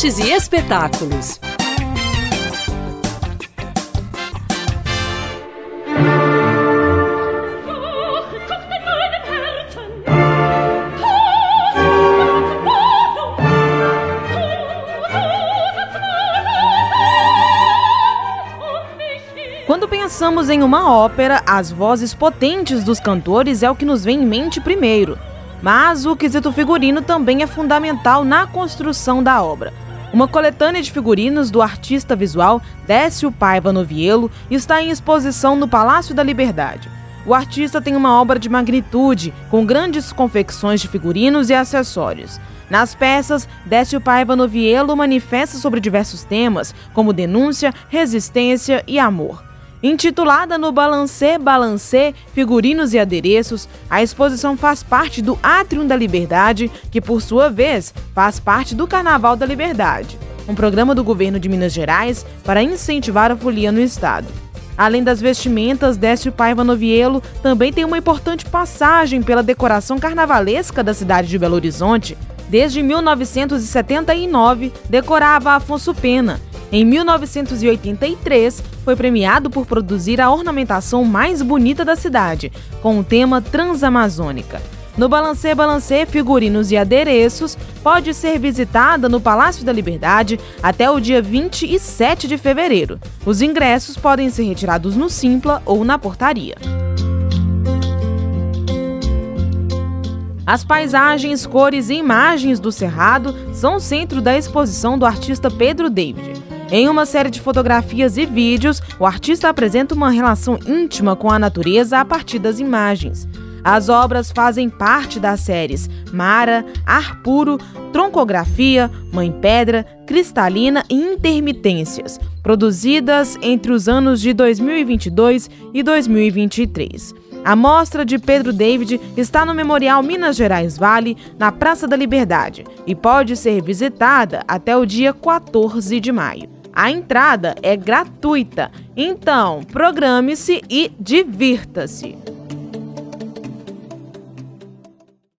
artes e espetáculos. Quando pensamos em uma ópera, as vozes potentes dos cantores é o que nos vem em mente primeiro. Mas o quesito figurino também é fundamental na construção da obra. Uma coletânea de figurinos do artista visual Décio Paiva Novielo está em exposição no Palácio da Liberdade. O artista tem uma obra de magnitude, com grandes confecções de figurinos e acessórios. Nas peças, Décio Paiva Novielo manifesta sobre diversos temas, como denúncia, resistência e amor. Intitulada no Balancê Balancê Figurinos e Adereços, a exposição faz parte do Átrium da Liberdade, que por sua vez faz parte do Carnaval da Liberdade, um programa do governo de Minas Gerais para incentivar a folia no estado. Além das vestimentas, Décio Paiva Novielo também tem uma importante passagem pela decoração carnavalesca da cidade de Belo Horizonte. Desde 1979, decorava Afonso Pena em 1983, foi premiado por produzir a ornamentação mais bonita da cidade, com o tema Transamazônica. No Balancê Balancê Figurinos e Adereços, pode ser visitada no Palácio da Liberdade até o dia 27 de fevereiro. Os ingressos podem ser retirados no Simpla ou na portaria. As paisagens, cores e imagens do Cerrado são o centro da exposição do artista Pedro David. Em uma série de fotografias e vídeos, o artista apresenta uma relação íntima com a natureza a partir das imagens. As obras fazem parte das séries Mara, Ar Puro, Troncografia, Mãe Pedra, Cristalina e Intermitências, produzidas entre os anos de 2022 e 2023. A mostra de Pedro David está no Memorial Minas Gerais Vale, na Praça da Liberdade, e pode ser visitada até o dia 14 de maio. A entrada é gratuita, então programe-se e divirta-se.